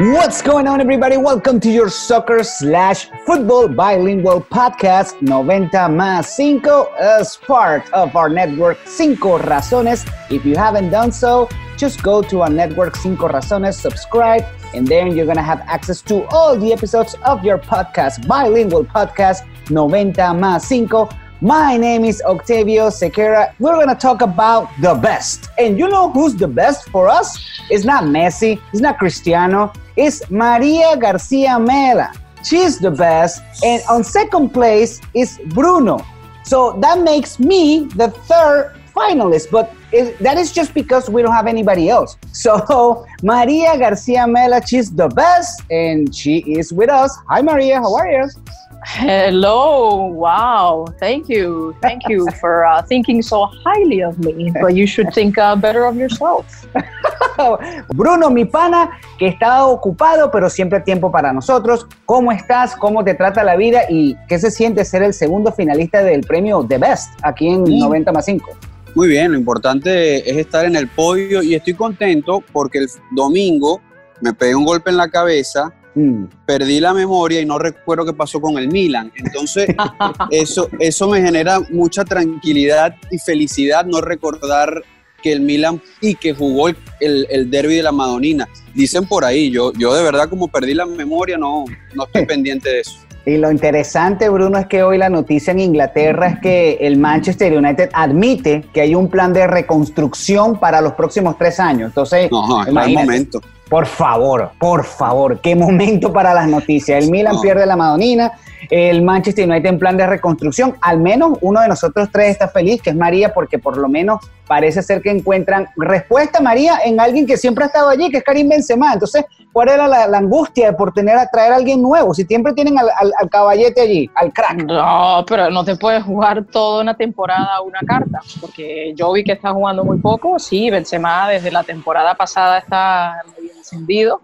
What's going on, everybody? Welcome to your soccer slash football bilingual podcast 90 más 5 as part of our network Cinco Razones. If you haven't done so, just go to our network Cinco Razones, subscribe, and then you're gonna have access to all the episodes of your podcast, bilingual podcast 90 más 5 my name is Octavio Sequeira. We're going to talk about the best. And you know who's the best for us? It's not Messi, it's not Cristiano, it's Maria Garcia Mela. She's the best. And on second place is Bruno. So that makes me the third finalist, but it, that is just because we don't have anybody else. So Maria Garcia Mela, she's the best, and she is with us. Hi, Maria. How are you? Hello. Wow. Thank you. Thank you for uh, thinking so highly of me. But you should think uh, better of yourself. Bruno, mi pana, que está ocupado, pero siempre tiempo para nosotros. ¿Cómo estás? ¿Cómo te trata la vida? ¿Y qué se siente ser el segundo finalista del premio The Best aquí en 90 más 5? Muy bien, lo importante es estar en el podio y estoy contento porque el domingo me pegué un golpe en la cabeza Mm. perdí la memoria y no recuerdo qué pasó con el Milan. Entonces, eso, eso me genera mucha tranquilidad y felicidad no recordar que el Milan y que jugó el, el, derby de la Madonina. Dicen por ahí, yo, yo de verdad como perdí la memoria no, no estoy pendiente de eso. Y lo interesante, Bruno, es que hoy la noticia en Inglaterra es que el Manchester United admite que hay un plan de reconstrucción para los próximos tres años. Entonces, no, es momento. Por favor, por favor, qué momento para las noticias. El Milan pierde la Madonina, el Manchester United en plan de reconstrucción. Al menos uno de nosotros tres está feliz, que es María, porque por lo menos parece ser que encuentran respuesta, María, en alguien que siempre ha estado allí, que es Karim Benzema. Entonces, ¿cuál era la, angustia por tener a traer a alguien nuevo? Si siempre tienen al, al, caballete allí, al crack. No, pero no te puedes jugar toda una temporada una carta, porque yo vi que está jugando muy poco. Sí, Benzema desde la temporada pasada está encendido,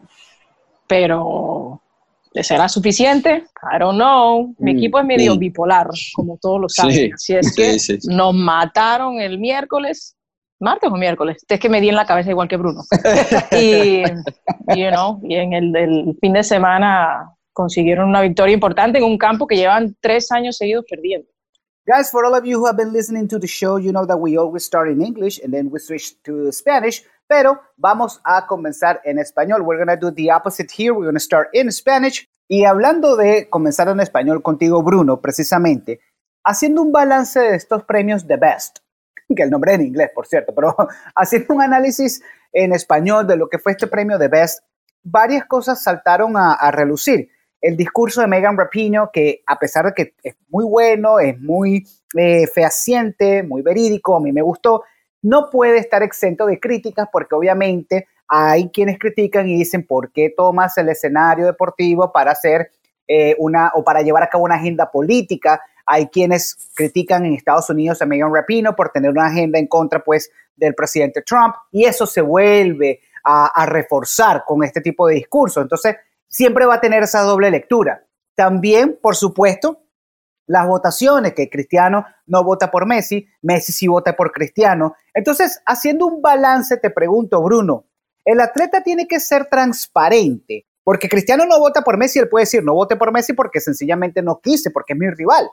pero ¿le será suficiente? I don't know. Mi mm, equipo es medio mm. bipolar, como todos los años. si es que nos mataron el miércoles, martes o miércoles, es que me di en la cabeza igual que Bruno. y, you know, y en el, el fin de semana consiguieron una victoria importante en un campo que llevan tres años seguidos perdiendo. Guys, for all of you who have been listening to the show, you know that we always start in English and then we switch to Spanish. Pero vamos a comenzar en español. We're going to do the opposite here. We're going to start in Spanish. Y hablando de comenzar en español contigo, Bruno, precisamente, haciendo un balance de estos premios The Best, que el nombre es en inglés, por cierto, pero haciendo un análisis en español de lo que fue este premio The Best, varias cosas saltaron a, a relucir el discurso de Megan Rapinoe, que a pesar de que es muy bueno, es muy eh, fehaciente, muy verídico, a mí me gustó, no puede estar exento de críticas porque obviamente hay quienes critican y dicen por qué tomas el escenario deportivo para hacer eh, una o para llevar a cabo una agenda política. Hay quienes critican en Estados Unidos a Megan Rapinoe por tener una agenda en contra pues del presidente Trump y eso se vuelve a, a reforzar con este tipo de discurso. Entonces, siempre va a tener esa doble lectura. También, por supuesto, las votaciones, que Cristiano no vota por Messi, Messi sí vota por Cristiano. Entonces, haciendo un balance, te pregunto, Bruno, el atleta tiene que ser transparente, porque Cristiano no vota por Messi, él puede decir, no vote por Messi porque sencillamente no quise, porque es mi rival.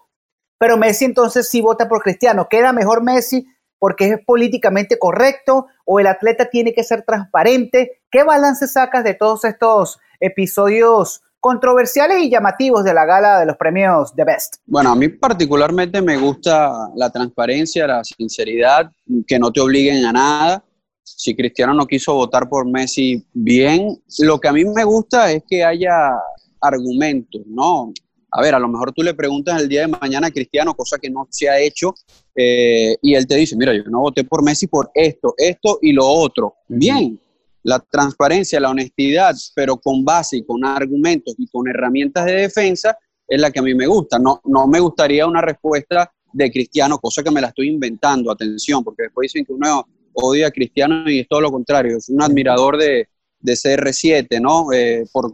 Pero Messi entonces sí vota por Cristiano. ¿Queda mejor Messi porque es políticamente correcto o el atleta tiene que ser transparente? ¿Qué balance sacas de todos estos episodios controversiales y llamativos de la gala de los premios The Best? Bueno, a mí particularmente me gusta la transparencia, la sinceridad, que no te obliguen a nada. Si Cristiano no quiso votar por Messi, bien. Lo que a mí me gusta es que haya argumentos, ¿no? A ver, a lo mejor tú le preguntas el día de mañana a Cristiano, cosa que no se ha hecho, eh, y él te dice, mira, yo no voté por Messi por esto, esto y lo otro. Bien, la transparencia, la honestidad, pero con base y con argumentos y con herramientas de defensa, es la que a mí me gusta. No, no me gustaría una respuesta de Cristiano, cosa que me la estoy inventando, atención, porque después dicen que uno odia a Cristiano y es todo lo contrario, es un admirador de, de CR7, ¿no? Eh, por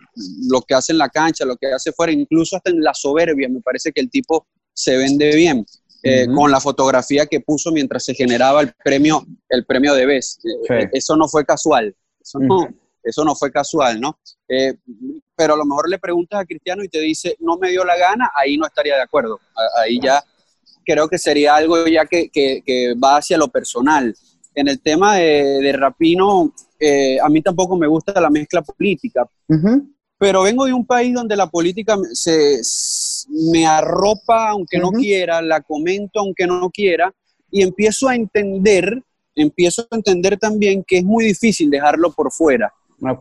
lo que hace en la cancha, lo que hace fuera, incluso hasta en la soberbia, me parece que el tipo se vende bien. Eh, con la fotografía que puso mientras se generaba el premio, el premio de Best. Eh, eso no fue casual. Eso no, eso no fue casual, ¿no? Eh, pero a lo mejor le preguntas a Cristiano y te dice, no me dio la gana, ahí no estaría de acuerdo. Ahí ya creo que sería algo ya que, que, va hacia lo personal. En el tema de, Rapino, eh, a mí tampoco me gusta la mezcla política, pero vengo de un país donde la política se, me arropa aunque no quiera, la comento aunque no quiera, y empiezo a entender, empiezo a entender también que es muy difícil dejarlo por fuera.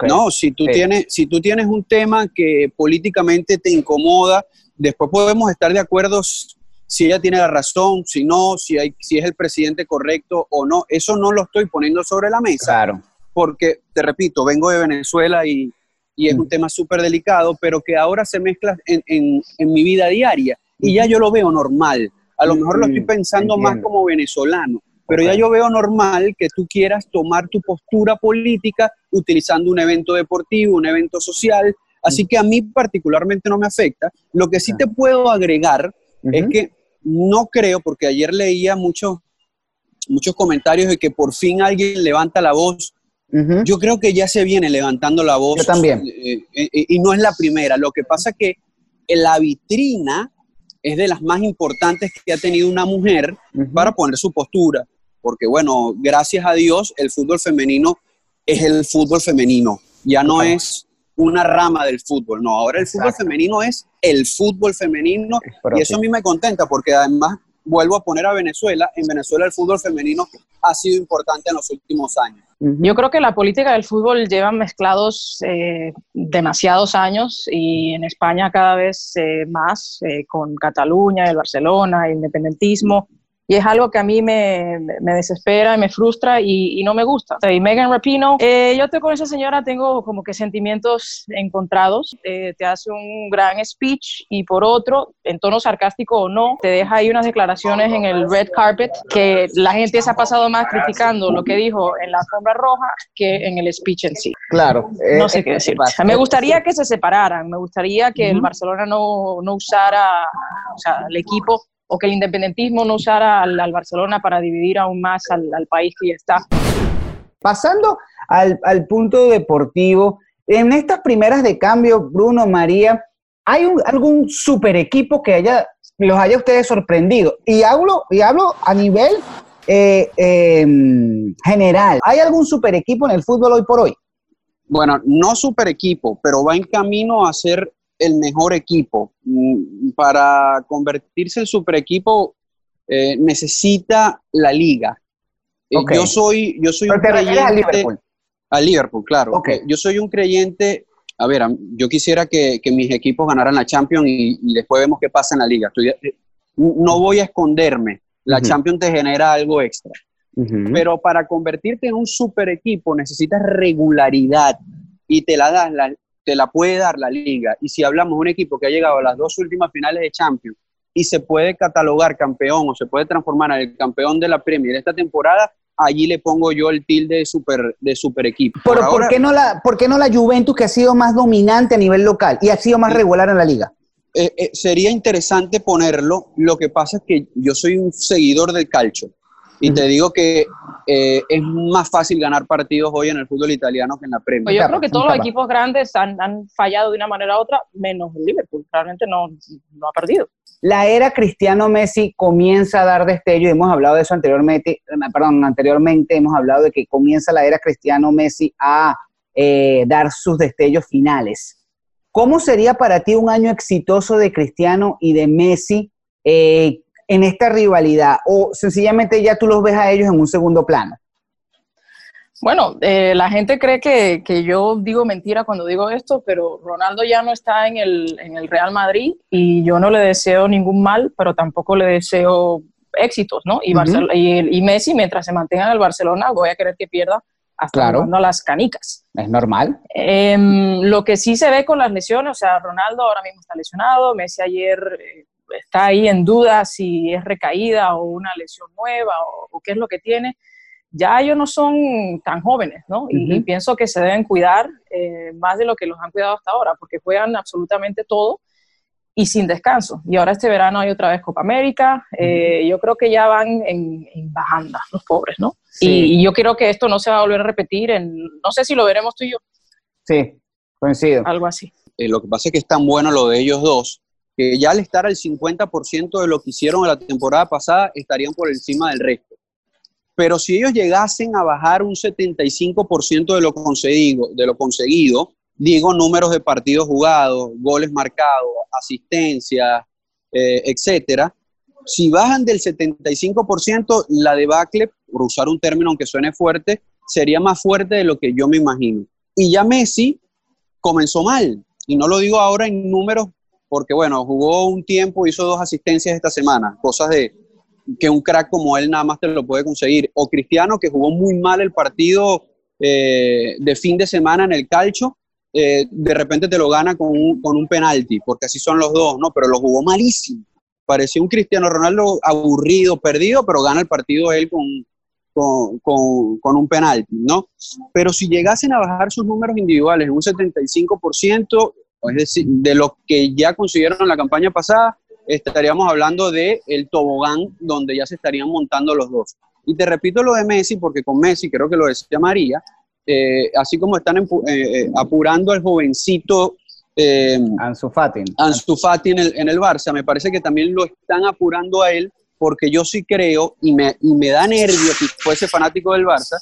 No, si tú, tienes, si tú tienes un tema que políticamente te incomoda, después podemos estar de acuerdo si ella tiene la razón, si no, si, hay, si es el presidente correcto o no. Eso no lo estoy poniendo sobre la mesa. Claro. Porque, te repito, vengo de Venezuela y, y es un tema súper delicado, pero que ahora se mezcla en, en, en, mi vida diaria. Y ya yo lo veo normal. A lo mejor lo estoy pensando más como venezolano, pero ya yo veo normal que tú quieras tomar tu postura política utilizando un evento deportivo, un evento social. Así que a mí particularmente no me afecta. Lo que sí te puedo agregar es que no creo, porque ayer leía muchos, muchos comentarios de que por fin alguien levanta la voz. Yo creo que ya se viene levantando la voz. Yo también. Eh, eh, eh, y no es la primera. Lo que pasa es que la vitrina es de las más importantes que ha tenido una mujer para poner su postura. Porque bueno, gracias a Dios, el fútbol femenino es el fútbol femenino. Ya no es una rama del fútbol, no, ahora el fútbol femenino es el fútbol femenino y eso a mí me contenta porque además vuelvo a poner a Venezuela, en Venezuela el fútbol femenino ha sido importante en los últimos años. Yo creo que la política del fútbol lleva mezclados eh, demasiados años y en España cada vez eh, más, eh, con Cataluña, el Barcelona, el independentismo y es algo que a mí me, me desespera y me frustra y, y, no me gusta. Y Megan Rapino, eh, yo te, con esa señora tengo como que sentimientos encontrados. Eh, te hace un gran speech y por otro, en tono sarcástico o no, te deja ahí unas declaraciones en el red carpet que la gente se ha pasado más criticando lo que dijo en la sombra roja que en el speech en sí. Claro. no sé eh, qué decir. me gustaría que se separaran, me gustaría que el Barcelona no, no usara o sea, el equipo o que el independentismo no usara al, Barcelona para dividir aún más al, país que ya está. Pasando al, punto deportivo, en estas primeras de cambio, Bruno, María, ¿hay algún super equipo que haya, los haya ustedes sorprendido? Y hablo, y hablo a nivel eh, em, general. ¿Hay algún super equipo en el fútbol hoy por hoy? Bueno, no super equipo, pero va en camino a ser el mejor equipo. Mm, para convertirse en super equipo eh, necesita la liga. Eh, yo soy, yo soy un creyente. A Liverpool. A Liverpool, claro. Yo soy un creyente. A ver, yo quisiera que, mis equipos ganaran la Champions y, después vemos qué pasa en la liga. Eh, no voy a esconderme. La Champions te genera algo extra. Pero para convertirte en un super equipo necesitas regularidad y te la das la, te la puede dar la liga. Y si hablamos de un equipo que ha llegado a las dos últimas finales de Champions y se puede catalogar campeón o se puede transformar en el campeón de la Premier esta temporada, allí le pongo yo el tilde de super, de super equipo. Pero Por, qué no la, ¿por qué no la Juventus que ha sido más dominante a nivel local y ha sido más regular en la liga? Eh, eh, sería interesante ponerlo. Lo que pasa es que yo soy un seguidor del calcio. Y te digo que eh, es más fácil ganar partidos hoy en el fútbol italiano que en la Premier. Pues yo creo que todos los equipos grandes han, han, fallado de una manera u otra, menos el Liverpool. Realmente no, no ha perdido. La era Cristiano Messi comienza a dar destello, y hemos hablado de eso anteriormente, perdón, anteriormente hemos hablado de que comienza la era Cristiano Messi a eh, dar sus destellos finales. ¿Cómo sería para ti un año exitoso de Cristiano y de Messi? Eh, en esta rivalidad o sencillamente ya tú los ves a ellos en un segundo plano? Bueno, eh, la gente cree que, que, yo digo mentira cuando digo esto, pero Ronaldo ya no está en el, en el Real Madrid y yo no le deseo ningún mal, pero tampoco le deseo éxitos, ¿no? Y, y, Messi, mientras se mantenga en el Barcelona, voy a querer que pierda hasta claro. las canicas. Es normal. Em, lo que sí se ve con las lesiones, o sea, Ronaldo ahora mismo está lesionado, Messi ayer eh, está ahí en duda si es recaída o una lesión nueva o, qué es lo que tiene, ya ellos no son tan jóvenes, ¿no? y, pienso que se deben cuidar eh, más de lo que los han cuidado hasta ahora, porque juegan absolutamente todo y sin descanso. Y ahora este verano hay otra vez Copa América. Eh, yo creo que ya van en, bajanda los pobres, ¿no? Y, y, yo creo que esto no se va a volver a repetir. En, no sé si lo veremos tú y yo, Sí, coincido. Algo así. Eh, lo que pasa es que es tan bueno lo de ellos dos, que ya al estar al 50% de lo que hicieron en la temporada pasada, estarían por encima del resto. Pero si ellos llegasen a bajar un 75% de lo conseguido, digo números de partidos jugados, goles marcados, asistencias, eh, etcétera, si bajan del 75%, la debacle, por usar un término aunque suene fuerte, sería más fuerte de lo que yo me imagino. Y ya Messi comenzó mal, y no lo digo ahora en números, porque bueno, jugó un tiempo, hizo dos asistencias esta semana, cosas de que un crack como él nada más te lo puede conseguir. O Cristiano, que jugó muy mal el partido eh, de fin de semana en el calcho, eh, de repente te lo gana con un, con un penalti, porque así son los dos, ¿no? Pero lo jugó malísimo parecía un Cristiano Ronaldo aburrido, perdido, pero gana el partido él con, con, un penalti, ¿no? Pero si llegasen a bajar sus números individuales un 75%, es decir, de lo que ya consiguieron en la campaña pasada, estaríamos hablando de el tobogán donde ya se estarían montando los dos. Y te repito lo de Messi, porque con Messi, creo que lo decía María, eh, así como están eh, eh, apurando al jovencito eh, Ansu Fati. Ansu Fati en el, en el Barça, me parece que también lo están apurando a él, porque yo sí creo, y me, y me da nervio si fuese fanático del Barça,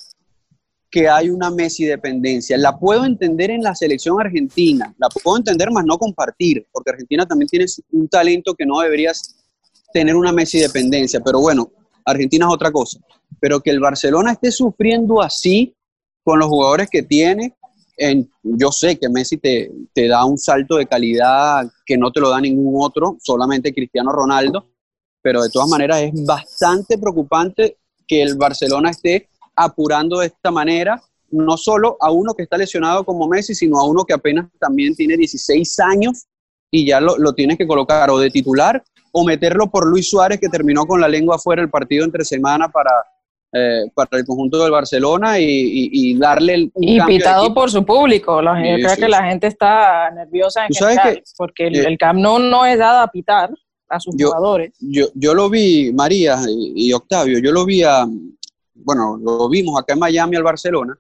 que hay una Messi dependencia. La puedo entender en la selección argentina, la puedo entender más no compartir, porque Argentina también tiene un talento que no deberías tener una Messi dependencia, pero bueno, Argentina es otra cosa. Pero que el Barcelona esté sufriendo así con los jugadores que tiene, yo sé que Messi te, te, da un salto de calidad que no te lo da ningún otro, solamente Cristiano Ronaldo, pero de todas maneras es bastante preocupante que el Barcelona esté apurando de esta manera, no solo a uno que está lesionado como Messi, sino a uno que apenas también tiene 16 años y ya lo, lo tienes que colocar o de titular o meterlo por Luis Suárez que terminó con la lengua fuera el partido entre semana para, eh, para el conjunto del Barcelona y, darle el y pitado por su público. Yo creo que la gente está nerviosa en general, porque el, eh, Camp Nou no es dado a pitar a sus jugadores. yo, yo lo vi María y, Octavio yo lo vi a, bueno lo vimos acá en Miami al Barcelona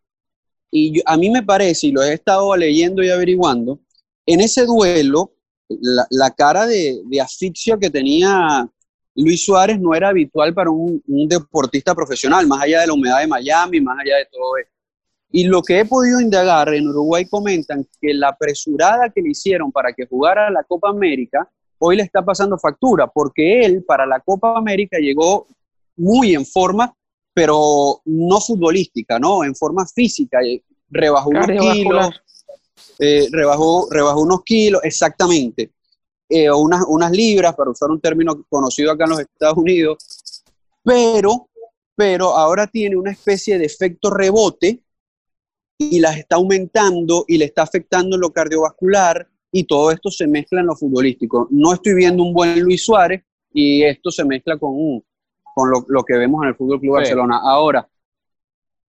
y a mí me parece y lo he estado leyendo y averiguando en ese duelo la, cara de, de asfixia que tenía Luis Suárez no era habitual para un, deportista profesional, más allá de la humedad de Miami, más allá de todo eso. Y lo que he podido indagar en Uruguay comentan que la apresurada que le hicieron para que jugara la Copa América hoy le está pasando factura, porque él para la Copa América llegó muy en forma, pero no futbolística, ¿no? En forma física, eh, rebajó unos kilos, eh, rebajó, rebajó unos kilos, exactamente eh, unas, unas libras, para usar un término conocido acá en los Estados Unidos, pero, pero ahora tiene una especie de efecto rebote y las está aumentando y le está afectando en lo cardiovascular y todo esto se mezcla en lo futbolístico. No estoy viendo un buen Luis Suárez y esto se mezcla con, con lo, lo, que vemos en el Fútbol Club Barcelona. Ahora,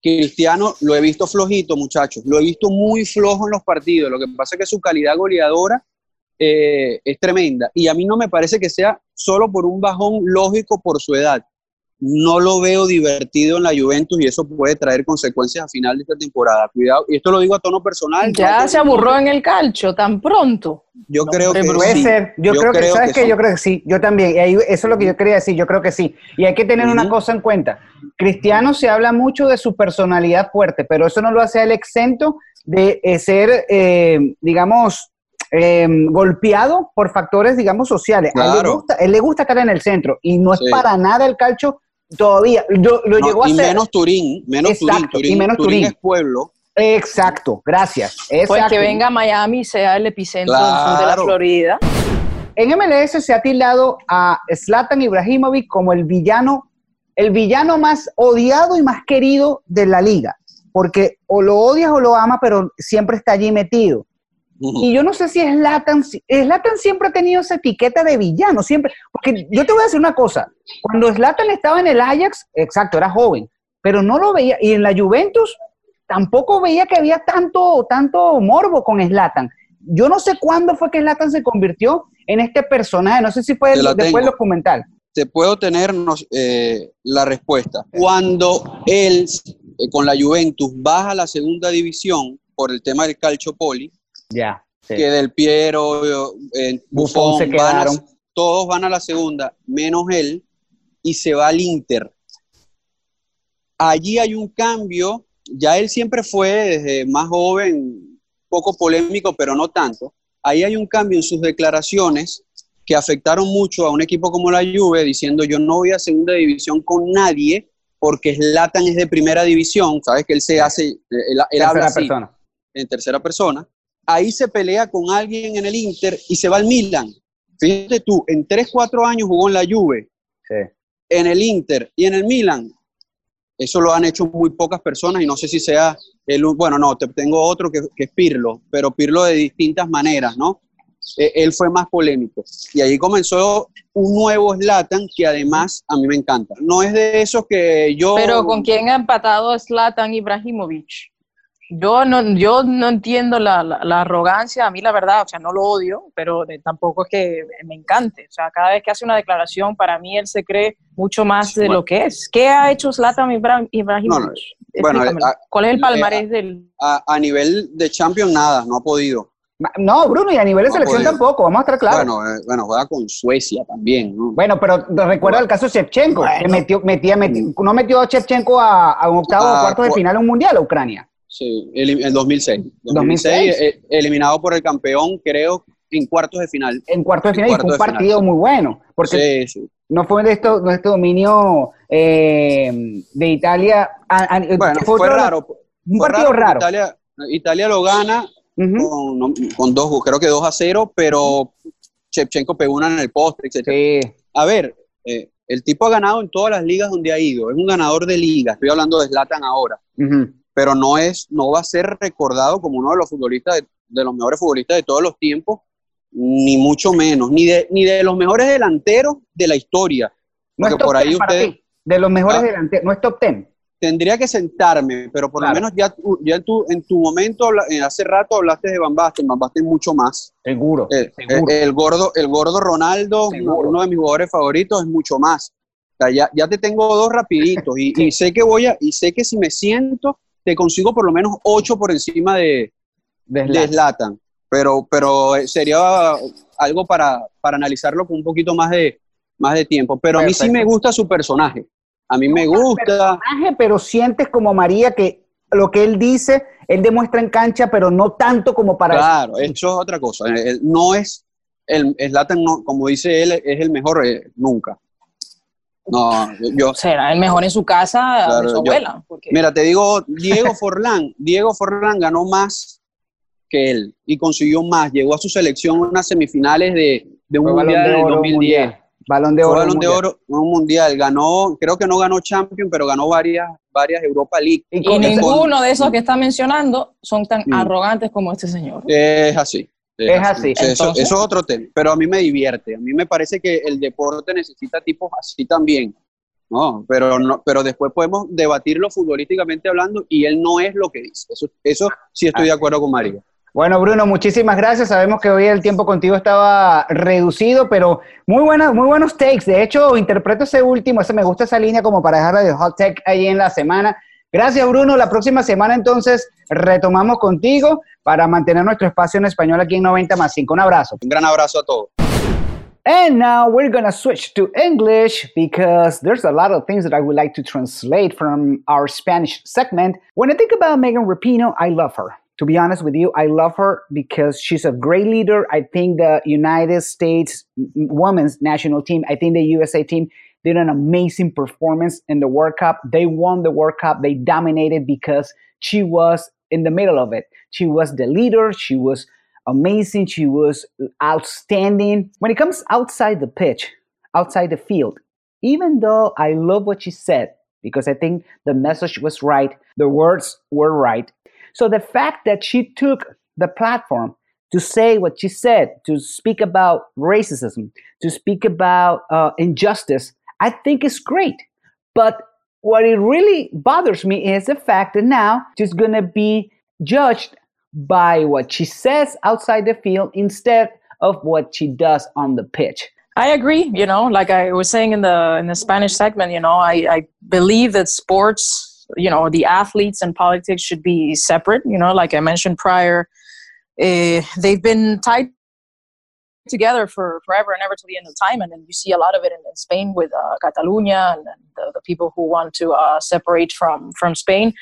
Cristiano lo he visto flojito, muchachos, lo he visto muy flojo en los partidos. Lo que pasa es que su calidad goleadora eh, es tremenda. Y a mí no me parece que sea solo por un bajón lógico por su edad. No lo veo divertido en la Juventus y eso puede traer consecuencias a final de esta temporada. Cuidado, y esto lo digo a tono personal. Ya se aburró en el calcio tan pronto. Yo creo que puede sí. ser. Yo, creo, que, ¿sabes que Yo creo que sí. Yo también. Y eso es lo que yo quería decir. Yo creo que sí. Y hay que tener una cosa en cuenta. Cristiano se habla mucho de su personalidad fuerte, pero eso no lo hace el exento de eh, ser, eh, digamos, Em, golpeado por factores, digamos, sociales. A él, le gusta, él le gusta estar en el centro y no es para nada el calcio todavía. Lo, lo llegó a y menos Turín, menos Turín, Turín, y menos Turín, es pueblo. Exacto, gracias. Pues que venga a Miami sea el epicentro de la Florida. En MLS se ha tildado a Zlatan Ibrahimovic como el villano, el villano más odiado y más querido de la liga, porque o lo odias o lo amas, pero siempre está allí metido. Y yo no sé si Slatan, Slatan siempre ha tenido esa etiqueta de villano, siempre, porque yo te voy a decir una cosa, cuando Slatan estaba en el Ajax, exacto, era joven, pero no lo veía, y en la Juventus tampoco veía que había tanto, tanto morbo con Slatan. Yo no sé cuándo fue que Slatan se convirtió en este personaje, no sé si fue después documental. Te puedo tener eh, la respuesta. Cuando él, eh, con la Juventus, baja a la segunda división, por el tema del calciopoli, Ya. sí. que Del Piero, eh, Buffon Buffon, se van a- quedaron. todos van a la segunda, menos él, y se va al Inter. Allí hay un cambio, ya él siempre fue desde más joven, poco polémico, pero no tanto. Ahí hay un cambio en sus declaraciones que afectaron mucho a un equipo como la Juve, diciendo yo no voy a segunda división con nadie porque Zlatan es de primera división, sabes que él se hace, él, él habla así, en tercera persona, ahí se pelea con alguien en el Inter y se va al Milan. Fíjate tú, en 3, 4 años jugó en la Juve, Sí. en el Inter y en el Milan. Eso lo han hecho muy pocas personas y no sé si sea el, bueno, no, te, tengo otro que, que es Pirlo, pero Pirlo de distintas maneras, ¿no? Eh, él fue más polémico. Y ahí comenzó un nuevo Zlatan que además a mí me encanta. No es de esos que yo... Pero ¿con quién ha empatado Zlatan Ibrahimovic? Yo no, yo no entiendo la, la- la arrogancia, a mí la verdad, o sea, no lo odio, pero de- tampoco es que me encante. O sea, cada vez que hace una declaración, para mí él se cree mucho más de Bueno. lo que es. ¿Qué ha hecho Zlatan Ibra- Ibrahimovic? No, no, bueno, a- ¿Cuál es el eh, palmarés del...? A, a nivel de Champions, nada, no ha podido. No, Bruno, y a nivel de No selección podía. tampoco, vamos a estar claros. Bueno, Bueno, eh, bueno, juega con Suecia también, ¿no? pero recuerda el caso de Shevchenko, que Bueno. metió, metía, meti- no metió a Shevchenko a, a un octavo o Ah, cuartos de cu- final a un mundial a Ucrania. Sí, el, el 2006. 2006. 2006, eh, eliminado por el campeón, creo, en cuartos de final. En cuartos de final y fue un final, partido muy bueno, porque Sí, sí. no fue de, esto, este dominio eh, de Italia. a- a- Bueno, fue otro- raro. Un fue partido raro. Italia, Italia lo gana con, dos, creo que 2 a 0, pero Shevchenko pegó una en el postre, etc. A ver, eh, el tipo ha ganado en todas las ligas donde ha ido. Es un ganador de ligas. Estoy hablando de Zlatan ahora. ujú. Pero no es, no va a ser recordado como uno de los futbolistas, de, de los mejores futbolistas de todos los tiempos, ni mucho menos, ni de, ni de los mejores delanteros de la historia. No es Porque top por ahí 10 para usted de los mejores Ah. delanteros, no es top 10. tendría que sentarme, pero por Claro. lo menos ya, ya tú, en tu momento, eh, hace rato hablaste de Van Basten, Van Basten mucho más. Seguro, Eh, seguro. eh, el, gordo, el gordo Ronaldo, Seguro. uno de mis jugadores favoritos, es mucho más. O sea, ya, ya te tengo dos rapiditos y, y sé que voy a, y sé que si me siento, te consigo por lo menos ocho por encima de, de de Zlatan. Pero, pero sería algo para, para analizarlo con un poquito más de, más de tiempo. Pero a mí sí me gusta su personaje. A mí me gusta. personaje, pero sientes como María que lo que él dice, él demuestra en cancha, pero no tanto como para Claro, eso es otra cosa. No es. El Zlatan, no, como dice él, es el mejor eh, nunca. No, yo, yo- Será el mejor en su casa Claro, de su yo- abuela. porque- Mira, te digo, Diego Forlán, Diego Forlán ganó más que él y consiguió más. Llegó a su selección en unas semifinales de, de un Fue mundial de en el Oro, 2010. mundial. Balón de Fue oro. balón de oro en un mundial. Ganó, creo que no ganó Champions, pero ganó varias, varias Europa League. Y ninguno de esos que está mencionando son tan Mm. arrogantes como este señor. Es así. Es así. Eso, es otro tema. Pero a mí me divierte. A mí me parece que el deporte necesita tipos así también. No, pero no, pero después podemos debatirlo futbolísticamente hablando y él no es lo que dice. Eso, eso sí estoy de acuerdo con María. Bueno, Bruno, muchísimas gracias. Sabemos que hoy el tiempo contigo estaba reducido, pero muy buenas, muy buenos takes. De hecho, interpreto ese último, ese me gusta esa línea como para dejarla de hot take ahí en la semana. Gracias, Bruno. La próxima semana entonces retomamos contigo para mantener nuestro espacio en español aquí en 90 más 5. Un abrazo. Un gran abrazo a todos. And now we're gonna switch to English because there's a lot of things that I would like to translate from our Spanish segment. When I think about Megan Rapinoe, I love her. To be honest with you, I love her because she's a great leader. I think the United States women's national team, I think the USA team did an amazing performance in the World Cup. They won the World Cup. They dominated because she was in the middle of it. She was the leader. She was amazing. She was outstanding. When it comes outside the pitch, outside the field, even though I love what she said, because I think the message was right, the words were right. So the fact that she took the platform to say what she said, to speak about racism, to speak about uh, injustice, I think it's great. But what it really bothers me is the fact that now she's going to be judged by what she says outside the field instead of what she does on the pitch. I agree. You know, like I was saying in the in the Spanish segment, you know, I, I believe that sports you know, the athletes and politics should be separate. You know, like I mentioned prior, uh, they've been tied together for forever and ever to the end of time. And then you see a lot of it in, in Spain with uh, Catalonia and, and the, the, people who want to uh, separate from from Spain.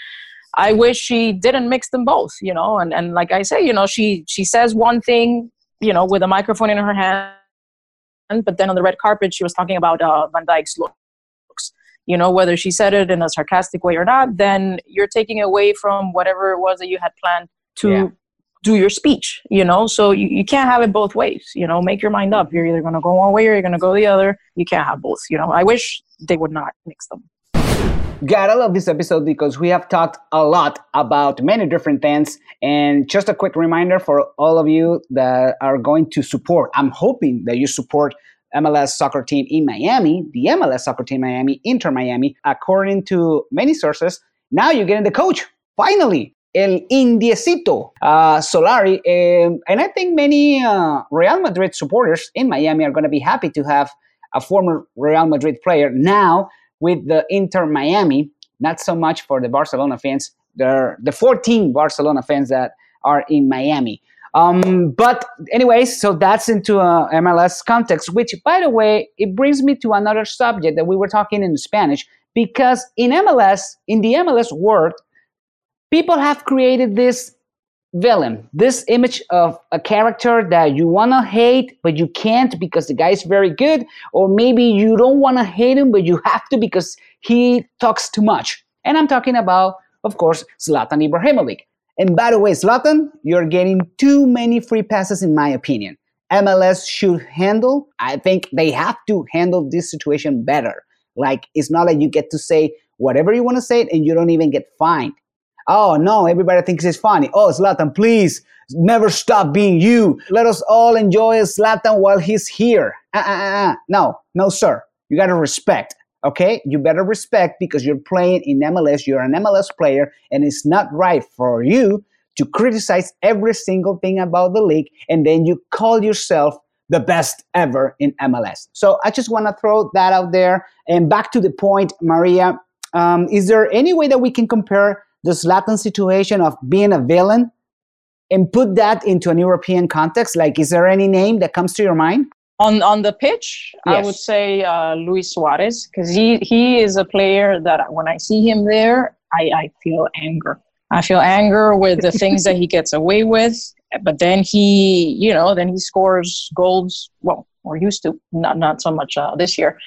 I wish she didn't mix them both, you know. And and like I say, you know, she she says one thing, you know, with a microphone in her hand, but then on the red carpet, she was talking about uh, Van Dijk's looks. You know, whether she said it in a sarcastic way or not, then you're taking away from whatever it was that you had planned to yeah do your speech you know so you, you can't have it both ways you know make your mind up you're either going to go one way or you're going to go the other you can't have both you know i wish they would not mix them Gotta love this episode because we have talked a lot about many different things. And just a quick reminder for all of you that are going to support, I'm hoping that you support MLS soccer team in Miami, the MLS soccer team Miami, Inter Miami. According to many sources, now you're getting the coach. Finally, El Indiecito uh, Solari. Um, and I think many uh, Real Madrid supporters in Miami are going to be happy to have a former Real Madrid player now with the Inter Miami. Not so much for the Barcelona fans. There, the 14 Barcelona fans that are in Miami. Um, but anyways, so that's into a MLS context, which, by the way, it brings me to another subject that we were talking in Spanish. Because in MLS, in the MLS world, people have created this villain, this image of a character that you want to hate, but you can't because the guy is very good, or maybe you don't want to hate him, but you have to because he talks too much. And I'm talking about, of course, Zlatan Ibrahimovic. And by the way, Zlatan, you're getting too many free passes, in my opinion. MLS should handle, I think they have to handle this situation better. Like, it's not like you get to say whatever you want to say and you don't even get fined. Oh no, everybody thinks it's funny. Oh, Zlatan, please never stop being you. Let us all enjoy Zlatan while he's here. Uh, uh, uh, uh. No, no, sir. You gotta respect. Okay, you better respect because you're playing in MLS. You're an MLS player, and it's not right for you to criticize every single thing about the league, and then you call yourself the best ever in MLS. So I just want to throw that out there. And back to the point, Maria. Um, is there any way that we can compare the Latin situation of being a villain and put that into an European context? Like, is there any name that comes to your mind? On on the pitch, yes. I would say uh, Luis Suarez because he he is a player that when I see him there, I, I feel anger. I feel anger with the things that he gets away with, but then he, you know, then he scores goals. Well, or used to, not not so much uh, this year.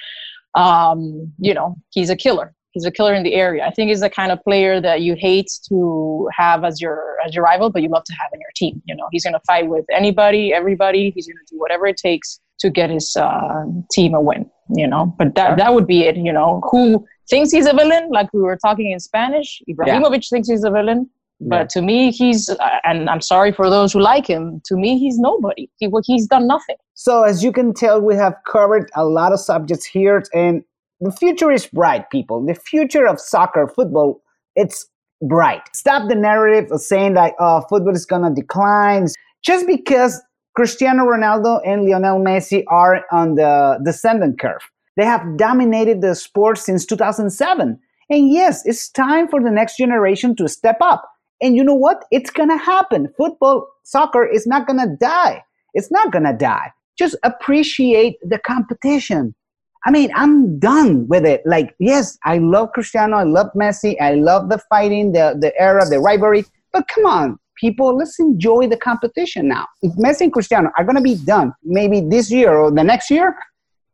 Um, you know, he's a killer he's a killer in the area. I think he's the kind of player that you hate to have as your as your rival, but you love to have in your team. You know, he's going to fight with anybody, everybody. He's going to do whatever it takes to get his uh, team a win. You know, but that that would be it. You know, who thinks he's a villain? Like we were talking in Spanish, Ibrahimovic yeah. thinks he's a villain. But yeah. to me, he's, and I'm sorry for those who like him. To me, he's nobody. He, he's done nothing. So, as you can tell, we have covered a lot of subjects here, and the future is bright, people. The future of soccer, football, it's bright. Stop the narrative of saying like, oh, football is gonna decline. Just because Cristiano Ronaldo and Lionel Messi are on the descendant curve. They have dominated the sport since 2007. And yes, it's time for the next generation to step up. And you know what? It's gonna happen. Football, soccer is not gonna die. It's not gonna die. Just appreciate the competition. I mean, I'm done with it. Like, yes, I love Cristiano, I love Messi, I love the fighting, the, the era, the rivalry. But come on, people, let's enjoy the competition now. If Messi and Cristiano are going to be done maybe this year or the next year,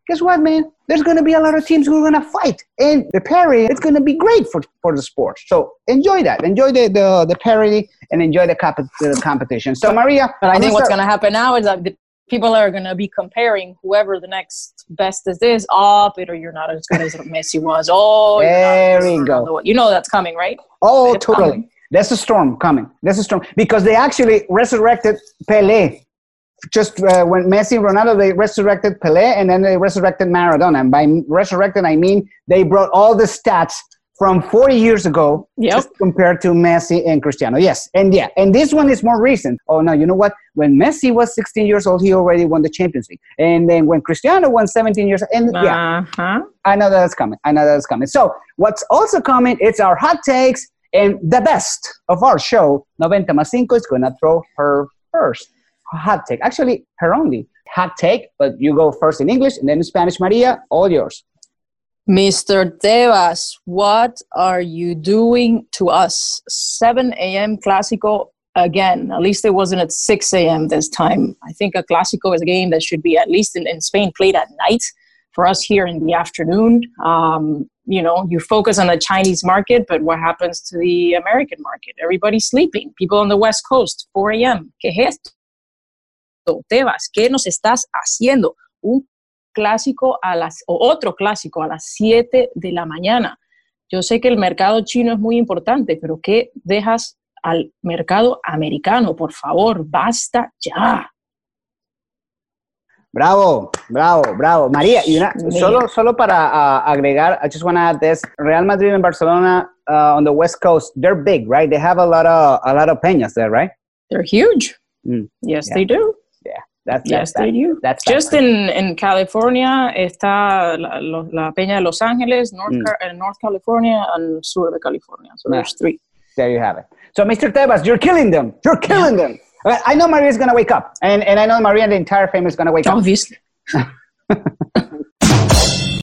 guess what, man? There's going to be a lot of teams who are going to fight. And the parity, it's going to be great for, for the sport. So enjoy that. Enjoy the, the, the parity and enjoy the, comp- the competition. So, Maria. But I think what's going to happen now is that the people are going to be comparing whoever the next best is this. Oh, Peter, you're not as good as Messi was. Oh, there we go. You know that's coming, right? Oh, it's totally. Coming. There's a storm coming. That's a storm because they actually resurrected Pele. Just uh, when Messi and Ronaldo, they resurrected Pele and then they resurrected Maradona. And by resurrected, I mean they brought all the stats from 40 years ago Yep. compared to Messi and Cristiano. Yes. And yeah, and this one is more recent. Oh no, you know what? When Messi was 16 years old, he already won the Champions League. And then when Cristiano won 17 years and yeah, Ajá. I know that's coming. I know that's coming. So what's also coming, it's our hot takes and the best of our show, 90 más 5 is going to throw her first hot take. Actually, her only hot take, but you go first in English and then in Spanish. Maria, all yours. Mr. Tebas, what are you doing to us? 7 a.m. Clásico again. At least it wasn't at 6 a.m. this time. I think a Clásico is a game that should be, at least in, in Spain, played at night. For us here in the afternoon, um, you know, you focus on the Chinese market, but what happens to the American market? Everybody's sleeping. People on the West Coast, 4 a.m. ¿Qué es esto? Tebas, ¿qué nos estás haciendo? Un clásico a las, o otro clásico a las 7 de la mañana. Yo sé que el mercado chino es muy importante, pero ¿qué dejas al mercado americano? Por favor, basta ya. Bravo, bravo, bravo. María, y una, Mira. solo, solo para uh, agregar, I just want to add this. Real Madrid and Barcelona uh, on the West Coast, they're big, right? They have a lot of, a lot of peñas there, right? They're huge. Mm, Yes, yeah. they do. That's, Yes, that. do. That's Just in, in California está la, la Peña de Los Ángeles, North, Mm. Car- eh, North California, and Sur de California. So Yeah. there's three. There you have it. So, Mr. Tebas, you're killing them. You're killing them. Uh, I know Maria's going to wake up, and, and I know Maria and the entire family is going to wake up. Obviously.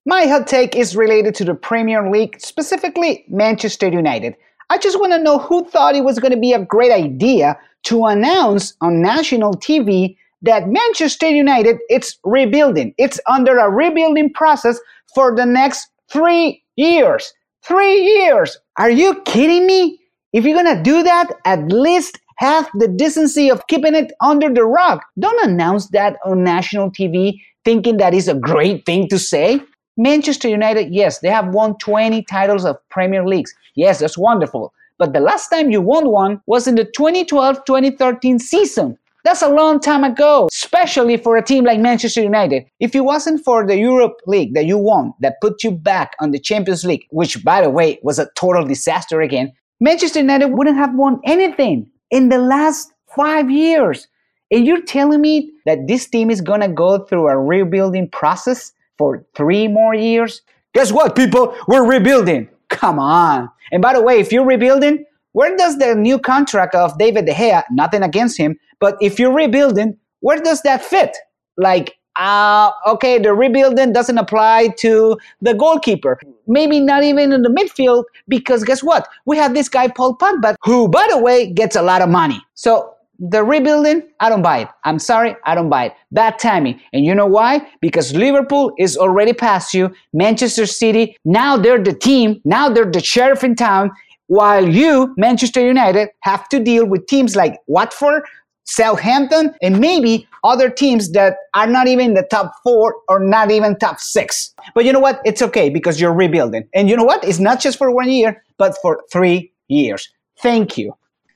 My hot take is related to the Premier League, specifically Manchester United. I just want to know who thought it was going to be a great idea to announce on national TV that Manchester United it's rebuilding. It's under a rebuilding process for the next 3 years. 3 years. Are you kidding me? If you're going to do that, at least have the decency of keeping it under the rug. Don't announce that on national TV thinking that is a great thing to say. Manchester United, yes, they have won 20 titles of Premier Leagues. Yes, that's wonderful. But the last time you won one was in the 2012 2013 season. That's a long time ago, especially for a team like Manchester United. If it wasn't for the Europe League that you won, that put you back on the Champions League, which by the way was a total disaster again, Manchester United wouldn't have won anything in the last five years. And you're telling me that this team is gonna go through a rebuilding process for three more years? Guess what, people? We're rebuilding. Come on. And by the way, if you're rebuilding, where does the new contract of David De Gea, nothing against him, but if you're rebuilding, where does that fit? Like, uh, okay, the rebuilding doesn't apply to the goalkeeper. Maybe not even in the midfield, because guess what? We have this guy, Paul Pogba, who, by the way, gets a lot of money. So the rebuilding, I don't buy it. I'm sorry, I don't buy it. Bad timing. And you know why? Because Liverpool is already past you. Manchester City, now they're the team. Now they're the sheriff in town. While you, Manchester United, have to deal with teams like Watford, Southampton, and maybe other teams that are not even in the top four or not even top six. But you know what? It's okay because you're rebuilding. And you know what? It's not just for one year, but for three years. Thank you.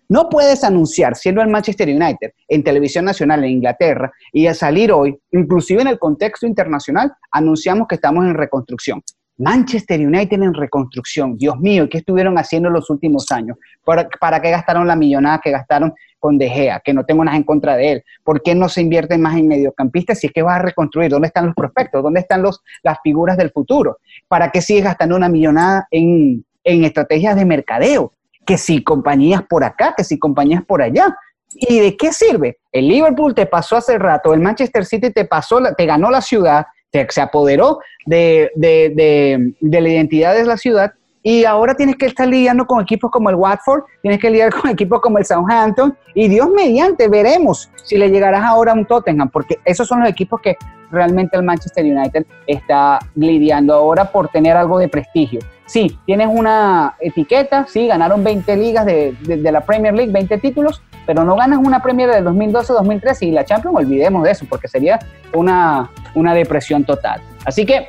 No puedes anunciar, siendo el Manchester United, en televisión nacional en Inglaterra y a salir hoy, inclusive en el contexto internacional, anunciamos que estamos en reconstrucción. Manchester United en reconstrucción. Dios mío, ¿qué estuvieron haciendo en los últimos años? ¿Para, para qué gastaron la millonada que gastaron con De Gea? Que no tengo nada en contra de él. ¿Por qué no se invierte más en mediocampistas si es que vas a reconstruir? ¿Dónde están los prospectos? ¿Dónde están los, las figuras del futuro? ¿Para qué sigues gastando una millonada en, en estrategias de mercadeo? Que si compañías por acá, que si compañías por allá. ¿Y de qué sirve? El Liverpool te pasó hace rato, el Manchester City te pasó, te ganó la ciudad, se apoderó de, de- de- de la identidad de la ciudad y ahora tienes que estar lidiando con equipos como el Watford, tienes que lidiar con equipos como el Southampton y Dios mediante veremos si le llegarás ahora a un Tottenham, porque esos son los equipos que realmente el Manchester United está lidiando ahora por tener algo de prestigio. Sí, tienes una etiqueta, sí, ganaron 20 ligas de, de- la Premier League, 20 títulos, pero no ganas una Premier del 2012-2013 y la Champions, olvidemos de eso, porque sería una, una depresión total. Así que,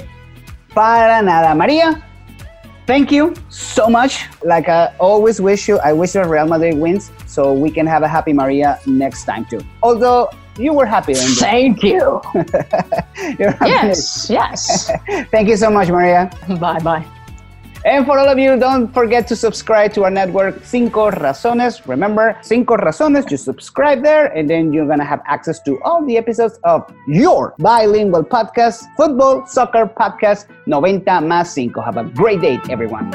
para nada, María, thank you so much. Like I always wish you, I wish you Real Madrid wins so we can have a happy Maria next time too. Although you were happy. Thank you. You're happy. Yes, yes. Thank you so much, Maria. bye bye. And for all of you, don't forget to subscribe to our network, Cinco Razones. Remember, Cinco Razones, you subscribe there, and then you're going to have access to all the episodes of your bilingual podcast, football, soccer podcast, 90 más 5. Have a great day, everyone.